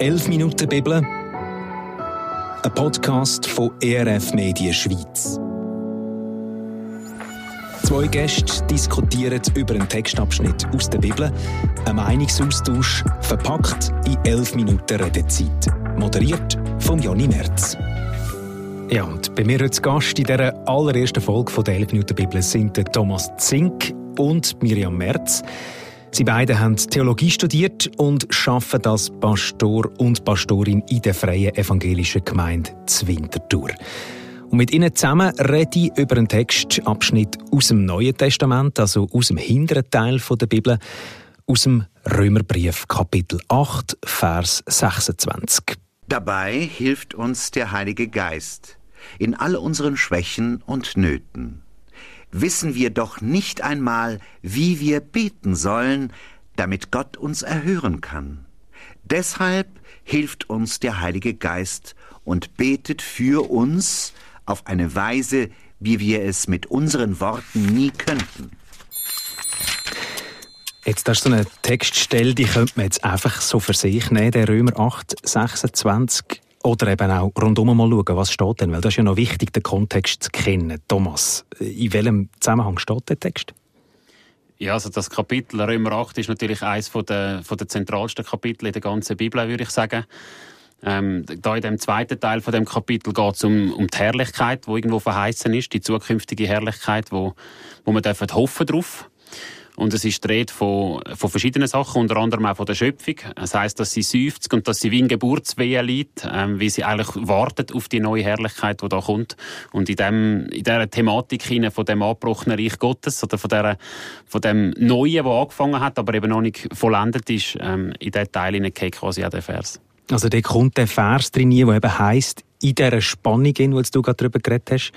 11 Minuten Bibel, ein Podcast von ERF Medien Schweiz. Zwei Gäste diskutieren über einen Textabschnitt aus der Bibel, ein Meinungsaustausch verpackt in 11 Minuten Redezeit. Moderiert von Jonny Merz. Ja, und bei mir als Gast in dieser allerersten Folge der 11 Minuten Bibel sind Thomas Zink und Miriam Merz. Sie beide haben Theologie studiert und arbeiten als Pastor und Pastorin in der Freien Evangelischen Gemeinde Zwintertour. Und mit ihnen zusammen rede ich über einen Textabschnitt aus dem Neuen Testament, also aus dem hinteren Teil der Bibel, aus dem Römerbrief Kapitel 8, Vers 26. Dabei hilft uns der Heilige Geist in all unseren Schwächen und Nöten wissen wir doch nicht einmal, wie wir beten sollen, damit Gott uns erhören kann. Deshalb hilft uns der Heilige Geist und betet für uns auf eine Weise, wie wir es mit unseren Worten nie könnten. Jetzt hast du eine Textstelle, die könnte man jetzt einfach so für sich nehmen, der Römer 8, 26. Oder eben auch rundum mal schauen, was steht denn, weil das ist ja noch wichtig, den Kontext zu kennen. Thomas, in welchem Zusammenhang steht der Text? Ja, also das Kapitel Römer 8 ist natürlich eines der, der zentralsten Kapitel in der ganzen Bibel, würde ich sagen. Ähm, da in dem zweiten Teil von dem Kapitel geht es um, um die Herrlichkeit, wo irgendwo verheißen ist, die zukünftige Herrlichkeit, wo, wo dürfen hoffen drauf. Und es ist die von, von verschiedenen Sachen, unter anderem auch von der Schöpfung. Das heißt, dass sie seufzt und dass sie wie ein Geburtswehen liegt, ähm, wie sie eigentlich wartet auf die neue Herrlichkeit, die da kommt. Und in, dem, in dieser Thematik von dem angebrochenen Reich Gottes oder von, der, von dem Neuen, das angefangen hat, aber eben noch nicht vollendet ist, ähm, in diesen Teil hineingeht quasi auch der Vers. Also da kommt der Vers drin, der eben heisst, in dieser Spannung, die du gerade darüber geredet hast,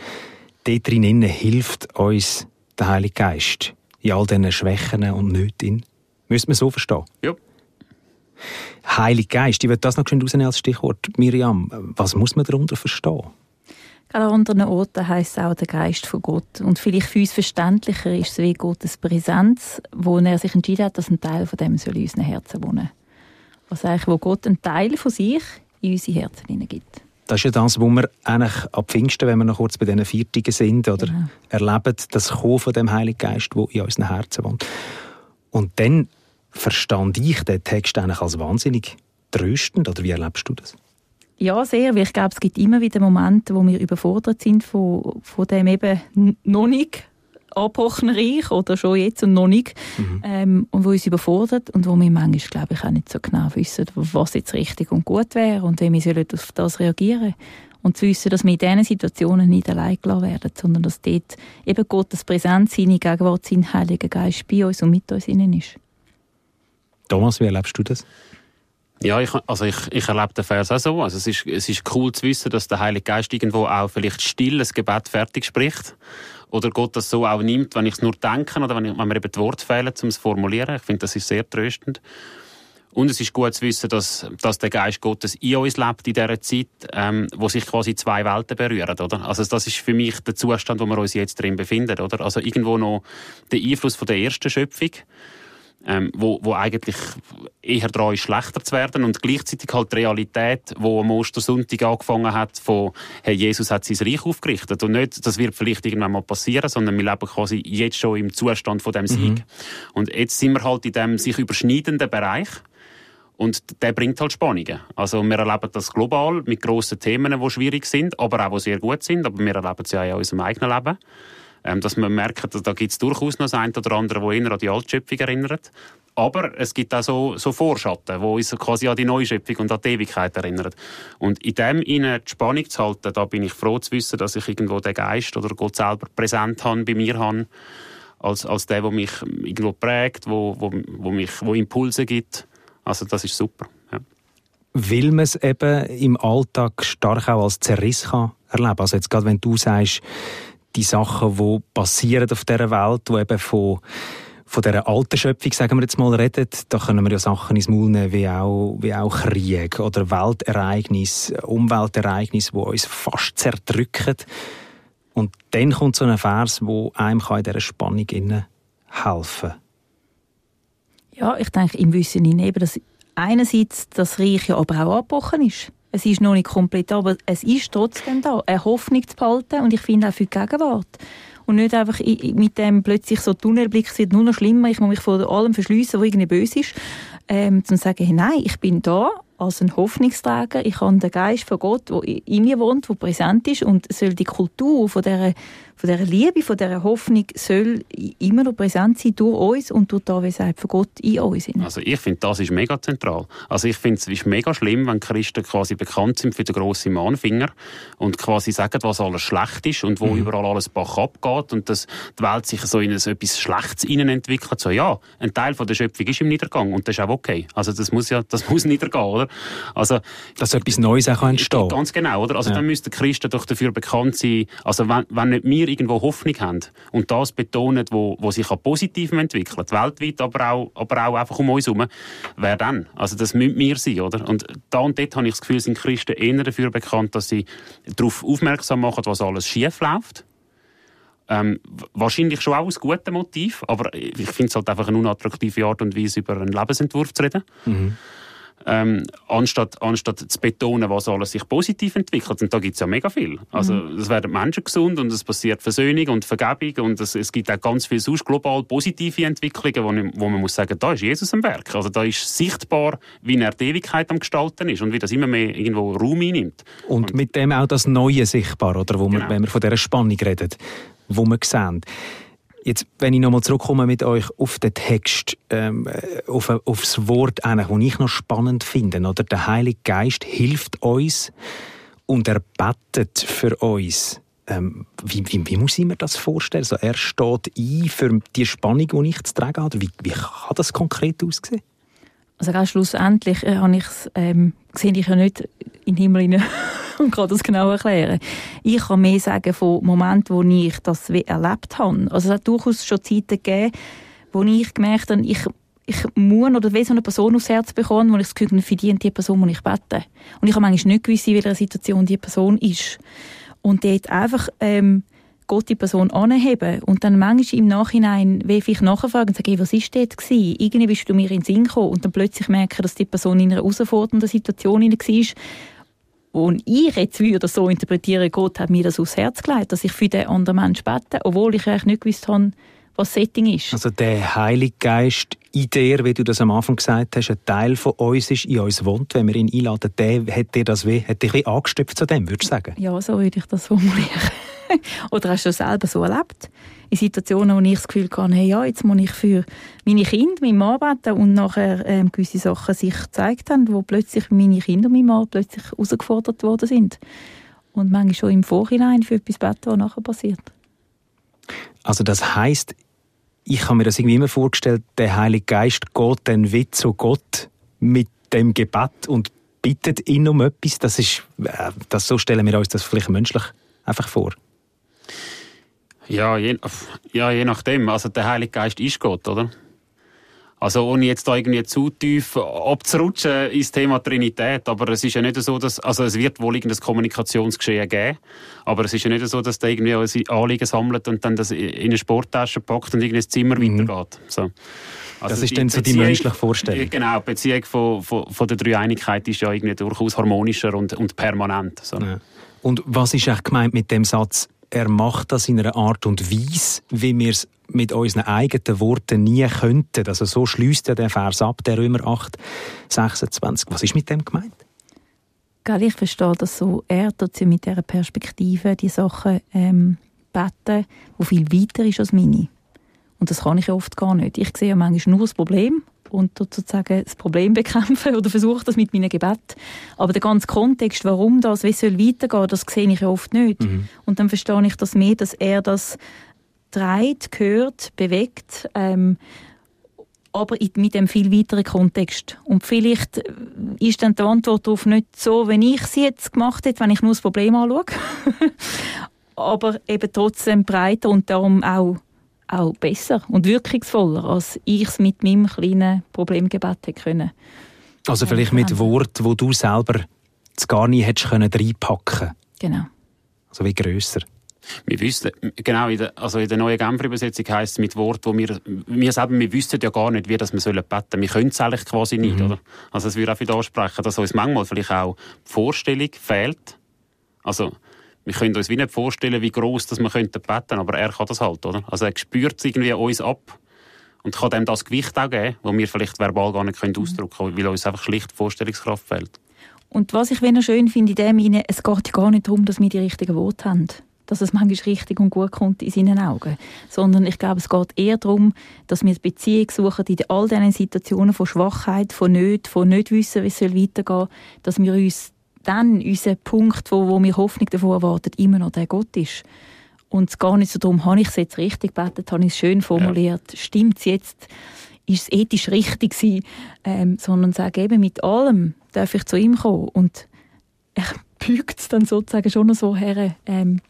dort drin hilft uns der Heilige Geist in all diesen Schwächen und Nöten. Müssen wir so verstehen? Ja. Heilig Geist, ich würde das noch schön rausnehmen als Stichwort. Miriam, was muss man darunter verstehen? Gerade an anderen Orten heisst es auch der Geist von Gott. Und vielleicht für uns verständlicher ist es wie Gottes Präsenz, wo er sich entschieden hat, dass ein Teil von dem soll in unseren Herzen wohnen. Was eigentlich, wo Gott einen Teil von sich in unsere Herzen hineingibt. Das ist ja das, was wir eigentlich ab Pfingsten, wenn wir noch kurz bei diesen Viertigen sind, oder ja. erleben, das Kommen von dem Heiligen Geist, der in unseren Herzen wohnt. Und dann verstand ich den Text eigentlich als wahnsinnig tröstend, oder wie erlebst du das? Ja, sehr, weil ich glaube, es gibt immer wieder Momente, wo wir überfordert sind von, von dem eben noch nicht angebrochenen Reich oder schon jetzt und noch nicht mhm. ähm, und wo uns überfordert und wo wir manchmal, glaube ich, auch nicht so genau wissen, was jetzt richtig und gut wäre und wie wir auf das reagieren und zu wissen, dass wir in diesen Situationen nicht allein gelassen werden, sondern dass dort eben Gottes Präsenz, seine Gegenwart, sein Heiliger Geist bei uns und mit uns innen ist. Thomas, wie erlebst du das? Ja, ich, also ich, ich erlebe den Vers auch so. Also es, ist, es ist cool zu wissen, dass der Heilige Geist irgendwo auch vielleicht still das Gebet fertig spricht oder Gott das so auch nimmt, wenn ich es nur denke oder wenn, ich, wenn mir eben die Worte fehlen, um es zu formulieren. Ich finde, das ist sehr tröstend. Und es ist gut zu wissen, dass, dass der Geist Gottes in uns lebt in dieser Zeit, ähm, wo sich quasi zwei Welten berühren, oder? Also das ist für mich der Zustand, wo wir uns jetzt drin befinden, oder? Also irgendwo noch der Einfluss von der ersten Schöpfung ähm, wo, wo eigentlich eher daran ist, schlechter zu werden und gleichzeitig halt die Realität, wo am Ostersonntag angefangen hat, von hey, Jesus hat sein Reich aufgerichtet und nicht, das wird vielleicht irgendwann mal passieren, sondern wir leben quasi jetzt schon im Zustand von dem Sieg. Mhm. Und jetzt sind wir halt in dem sich überschneidenden Bereich und der bringt halt Spannungen. Also wir erleben das global mit grossen Themen, die schwierig sind, aber auch die sehr gut sind, aber wir erleben es ja auch in unserem eigenen Leben ähm, dass man merkt, dass da gibt es durchaus noch eine oder andere, wo eher an die Altschöpfung erinnert. Aber es gibt auch so, so Vorschatten, die uns quasi an die Neuschöpfung und an die Ewigkeit erinnern. Und in dem ihnen die Spannung zu halten, da bin ich froh zu wissen, dass ich irgendwo den Geist oder Gott selber präsent habe, bei mir habe, als, als der, der mich irgendwo prägt, wo, wo, wo, mich, wo Impulse gibt. Also das ist super. Ja. Will man es eben im Alltag stark auch als Zerriss kann erleben? Also jetzt gerade wenn du sagst, die Sachen, die passieren auf dieser Welt, die eben von von dieser alten Schöpfung, sagen wir jetzt mal, redet, da können wir ja Sachen ins Maul nehmen, wie auch, wie auch Krieg oder Weltereignis, Umweltereignis, die uns fast zerdrücken. Und dann kommt so ein Vers, wo einem kann in dieser Spannung helfen Ja, ich denke, im Wissen eben, dass einerseits das Reich ja aber auch abgebrochen ist. Es ist noch nicht komplett, aber es ist trotzdem da, eine Hoffnung zu behalten. Und ich finde auch für die Gegenwart. Und nicht einfach mit dem plötzlich so Tunnelblick, es wird nur noch schlimmer, ich muss mich vor allem verschliessen, was irgendwie böse ist, ähm, zu sagen, hey, nein, ich bin da, als ein Hoffnungsträger. Ich habe den Geist von Gott, der in mir wohnt, der präsent ist und soll die Kultur von dieser, von dieser Liebe, von dieser Hoffnung soll immer noch präsent sein durch uns und durch wie sagt, von Gott in uns. Also ich finde, das ist mega zentral. Also ich finde, es ist mega schlimm, wenn Christen quasi bekannt sind für den grossen Mahnfinger und quasi sagen, was alles schlecht ist und wo mhm. überall alles Bach abgeht und dass die Welt sich so in etwas Schlechtes entwickelt. So ja, ein Teil von der Schöpfung ist im Niedergang und das ist auch okay. Also das muss ja, das muss niedergehen, oder? Also, Dass etwas Neues auch entstehen Ganz genau, oder? Also ja. dann müssten Christen doch dafür bekannt sein, also wenn, wenn nicht wir irgendwo Hoffnung haben und das betonen, wo, wo sich auch positiv entwickelt, weltweit, aber auch, aber auch einfach um uns herum, wer dann? Also das müssen wir sein, oder? Und da und dort habe ich das Gefühl, sind Christen eher dafür bekannt, dass sie darauf aufmerksam machen, was alles schief läuft. Ähm, wahrscheinlich schon auch aus gutem Motiv, aber ich finde es halt einfach eine unattraktive Art und Weise, über einen Lebensentwurf zu reden. Mhm ähm, anstatt, anstatt zu betonen, was alles sich positiv entwickelt. Und da gibt es ja mega viel. Also mhm. es werden Menschen gesund und es passiert Versöhnung und Vergebung und es, es gibt auch ganz viele sonst global positive Entwicklungen, wo, wo, man muss sagen, da ist Jesus am Werk. Also da ist sichtbar, wie die Ewigkeit am Gestalten ist und wie das immer mehr irgendwo Raum einnimmt. Und, und mit dem auch das Neue sichtbar, oder, wo genau. wenn wir von dieser Spannung reden, wo wir sehen. Jetzt, wenn ich nochmal zurückkomme mit euch auf den Text, ähm, auf, auf das Wort, das ich noch spannend finde, oder? Der Heilige Geist hilft uns und er betet für uns. Ähm, wie, wie, wie, muss ich mir das vorstellen? Also er steht ein für die Spannung, die ich zu tragen habe. Wie, wie kann das konkret aussehen? Also ganz schlussendlich äh, habe ich ähm, sehe ich ja nicht in den Himmel hinein und kann das genau erklären. Ich kann mehr sagen von Momenten, wo ich das erlebt habe. Also es hat durchaus schon Zeiten gegeben, wo ich gemerkt habe, ich ich muss oder will so eine Person aufs Herz bekommen, wo ich das Gefühl habe, verdient die Person, die ich bete. Und ich habe manchmal nicht gewusst, in welcher Situation die Person ist. Und dort einfach ähm, Gott die Person anheben und dann manchmal im Nachhinein wie ich nachfragen und sagen, was ist dort gewesen? Irgendwie bist du mir in den Sinn gekommen und dann plötzlich merken, dass die Person in einer herausfordernden Situation war und ich jetzt würde so interpretiere, Gott hat mir das aufs Herz gelegt, dass ich für den anderen Menschen bete, obwohl ich eigentlich nicht gewusst habe, was Setting ist. Also der Heilige Geist in dir, wie du das am Anfang gesagt hast, ein Teil von uns ist, in uns wohnt, wenn wir ihn einladen, der hat dir das wie, hat dich wie angestöpft zu dem, würdest du sagen? Ja, so würde ich das formulieren. Oder hast du das selber so erlebt? In Situationen, wo ich das Gefühl hatte, hey, ja, jetzt muss ich für meine Kinder, meinen Mann beten und nachher ähm, gewisse Sachen sich gezeigt haben, wo plötzlich meine Kinder und mein Mann plötzlich herausgefordert worden sind. Und manchmal schon im Vorhinein für etwas beten, was nachher passiert. Also das heißt, ich habe mir das irgendwie immer vorgestellt, der Heilige Geist geht dann wie zu Gott mit dem Gebet und bittet ihn um etwas. Das ist, äh, das, so stellen wir uns das vielleicht menschlich einfach vor. Ja je, ja, je nachdem. Also der Heilige Geist ist Gott, oder? Also ohne jetzt da irgendwie zu tief abzurutschen ins Thema Trinität, aber es ist ja nicht so, dass, also es wird wohl irgendein Kommunikationsgeschehen geben, aber es ist ja nicht so, dass der irgendwie Anliegen sammelt und dann das in eine Sporttasche packt und irgendwie ins Zimmer mhm. weitergeht. So. Also das ist dann so die menschliche Vorstellung. Genau, die Beziehung von, von, von der Dreieinigkeit ist ja irgendwie durchaus harmonischer und, und permanent. So. Ja. Und was ist eigentlich gemeint mit dem Satz, er macht das in einer Art und Weise, wie wir es mit unseren eigenen Worten nie könnten. Also so schließt er den Vers ab, der Römer 8, 26. Was ist mit dem gemeint? Ich verstehe das so. Er tut sie mit dieser Perspektive die Sachen ähm, beten, die viel weiter ist als meine. Und das kann ich oft gar nicht. Ich sehe ja manchmal nur das Problem und sozusagen das Problem bekämpfen oder versuche das mit meinem Gebet. Aber der ganze Kontext, warum das, wie soll weitergehen, das sehe ich ja oft nicht. Mhm. Und dann verstehe ich das mehr, dass er das treibt, gehört, bewegt, ähm, aber mit einem viel weiteren Kontext. Und vielleicht ist dann die Antwort darauf nicht so, wenn ich sie jetzt gemacht hätte, wenn ich nur das Problem anschaue. aber eben trotzdem breiter und darum auch auch besser und wirkungsvoller, als ich es mit meinem kleinen Problemgebet hätte können. Also vielleicht mit Worten, wo du selber gar nicht hättest können reinpacken Genau. Also wie grösser. Wir wissen, genau, in der, also in der neuen Genfer Übersetzung heisst es mit Wort, wo wir, wir selber, wir wissen ja gar nicht, wie das wir sollen beten. Wir können es eigentlich quasi nicht, mhm. oder? Also es würde auch wieder ansprechen, dass uns manchmal vielleicht auch die Vorstellung fehlt. Also, wir können uns wie nicht vorstellen, wie groß das wir könnten beten, aber er kann das halt, oder? Also er spürt es irgendwie uns ab und kann dem das Gewicht auch geben, das wir vielleicht verbal gar nicht können mhm. ausdrücken können, weil uns einfach schlicht Vorstellungskraft fehlt. Und was ich wenn schön finde in dem Sinne, es geht gar nicht darum, dass wir die richtigen Worte haben dass es manchmal richtig und gut kommt in seinen Augen. Sondern ich glaube, es geht eher darum, dass wir die Beziehung suchen in all diesen Situationen von Schwachheit, von Nöten, von nicht wissen, wie es weitergehen soll, dass wir uns dann unseren Punkt, wo, wo wir Hoffnung davon erwarten, immer noch der Gott ist. Und es gar nicht so darum, habe ich es jetzt richtig gebetet, habe ich es schön formuliert, ja. stimmt es jetzt, ist es ethisch richtig gewesen, ähm, sondern sage eben, mit allem darf ich zu ihm kommen und er bügt es dann sozusagen schon so her, ähm,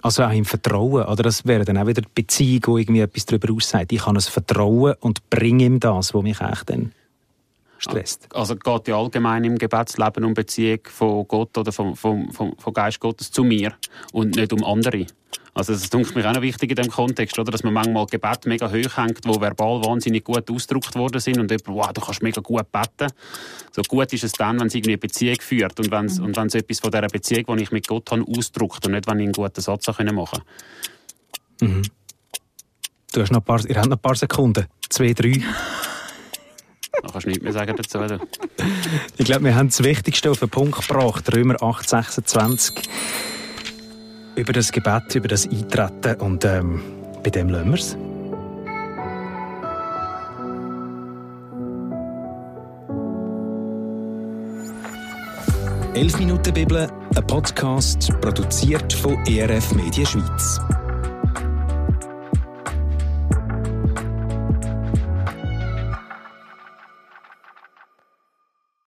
also auch im Vertrauen, oder? Das wäre dann auch wieder die Beziehung, die irgendwie etwas darüber aussagt. Ich habe ein Vertrauen und bringe ihm das, was mich eigentlich dann stresst. Also es geht ja allgemein im Gebetsleben um Beziehung von Gott oder vom, vom, vom, vom Geist Gottes zu mir und nicht um andere. Also das ist mir auch noch wichtig in diesem Kontext, oder? dass man manchmal Gebet mega hoch hängt, wo verbal wahnsinnig gut ausgedrückt worden sind und jemand, wow, du kannst mega gut beten. So gut ist es dann, wenn es irgendwie eine Beziehung führt und wenn es, mhm. und wenn es etwas von dieser Beziehung, die ich mit Gott habe, ausdrückt und nicht, wenn ich einen guten Satz machen kann. Mhm. Du hast noch ein paar, ihr habt noch ein paar Sekunden. Zwei, drei. Da kannst du nichts mehr sagen dazu. Oder? Ich glaube, wir haben das Wichtigste auf den Punkt gebracht. Römer 8, 26 über das Gebet, über das Eintreten und ähm, bei dem lassen wir es. «11 Minuten Bibel», ein Podcast, produziert von ERF Media Schweiz.